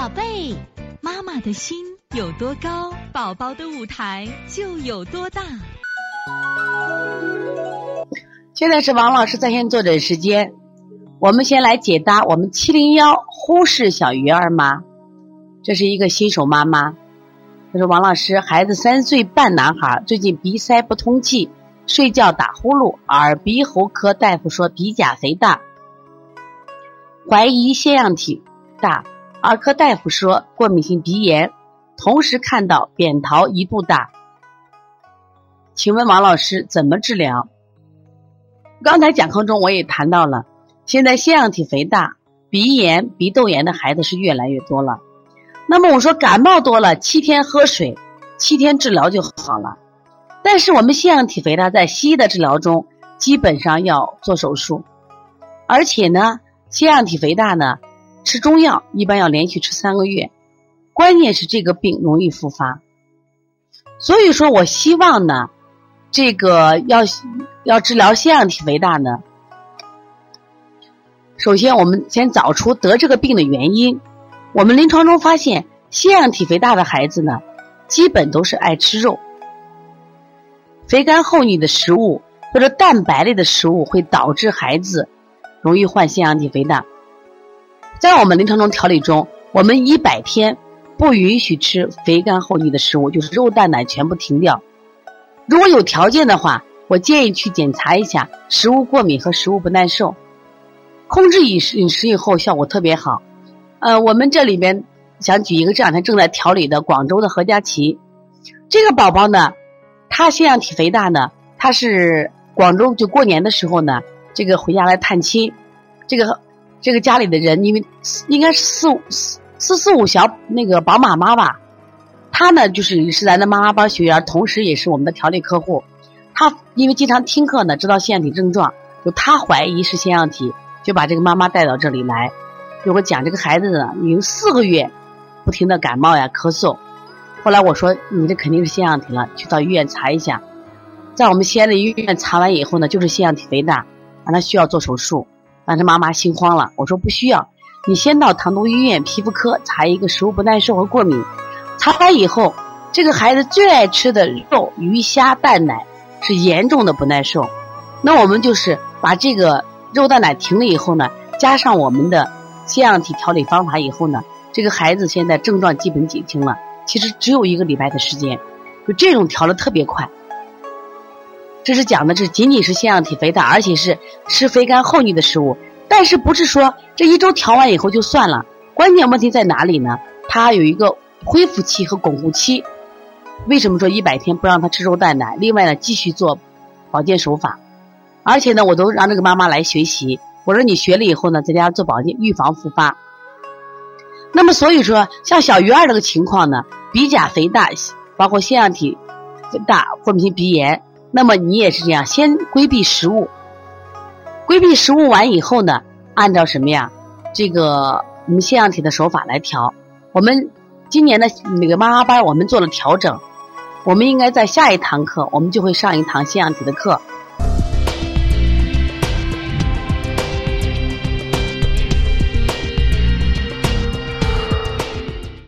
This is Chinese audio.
宝贝，妈妈的心有多高，宝宝的舞台就有多大。现在是王老师在线坐诊时间，我们先来解答我们七零幺忽视小鱼儿吗，这是一个新手妈妈。她说：“王老师，孩子三岁半男孩，最近鼻塞不通气，睡觉打呼噜，耳鼻喉科大夫说鼻甲肥大，怀疑腺样体大。”儿科大夫说过敏性鼻炎，同时看到扁桃一度大，请问王老师怎么治疗？刚才讲课中我也谈到了，现在腺样体肥大、鼻炎、鼻窦炎的孩子是越来越多了。那么我说感冒多了，七天喝水，七天治疗就好了。但是我们腺样体肥大在西医的治疗中基本上要做手术，而且呢，腺样体肥大呢。吃中药一般要连续吃三个月，关键是这个病容易复发，所以说我希望呢，这个要要治疗腺样体肥大呢，首先我们先找出得这个病的原因。我们临床中发现，腺样体肥大的孩子呢，基本都是爱吃肉，肥甘厚腻的食物或者蛋白类的食物会导致孩子容易患腺样体肥大。在我们临床中调理中，我们一百天不允许吃肥甘厚腻的食物，就是肉蛋奶全部停掉。如果有条件的话，我建议去检查一下食物过敏和食物不耐受。控制饮食饮食以后效果特别好。呃，我们这里边想举一个这两天正在调理的广州的何佳琪，这个宝宝呢，他腺样体肥大呢，他是广州就过年的时候呢，这个回家来探亲，这个。这个家里的人，因为应该是四五四四四五小那个宝马妈吧，她呢就是是咱的妈妈班学员，同时也是我们的调理客户。他因为经常听课呢，知道腺样体症状，就他怀疑是腺样体，就把这个妈妈带到这里来，给我讲这个孩子呢，已经四个月不停的感冒呀、咳嗽。后来我说你这肯定是腺样体了，去到医院查一下。在我们西安的医院查完以后呢，就是腺样体肥大，完了需要做手术。当时妈妈心慌了，我说不需要，你先到唐都医院皮肤科查一个食物不耐受和过敏。查完以后，这个孩子最爱吃的肉、鱼虾、蛋奶是严重的不耐受。那我们就是把这个肉蛋奶停了以后呢，加上我们的腺样体调理方法以后呢，这个孩子现在症状基本减轻了。其实只有一个礼拜的时间，就这种调的特别快。这是讲的，这仅仅是腺样体肥大，而且是吃肥甘厚腻的食物。但是不是说这一周调完以后就算了？关键问题在哪里呢？它有一个恢复期和巩固期。为什么说一百天不让他吃肉蛋奶？另外呢，继续做保健手法。而且呢，我都让这个妈妈来学习。我说你学了以后呢，在家做保健，预防复发。那么所以说，像小鱼儿这个情况呢，鼻甲肥大，包括腺样体肥大、过敏性鼻炎。那么你也是这样，先规避食物，规避食物完以后呢，按照什么呀？这个我们腺样体的手法来调。我们今年的那个妈妈班，我们做了调整。我们应该在下一堂课，我们就会上一堂腺样体的课。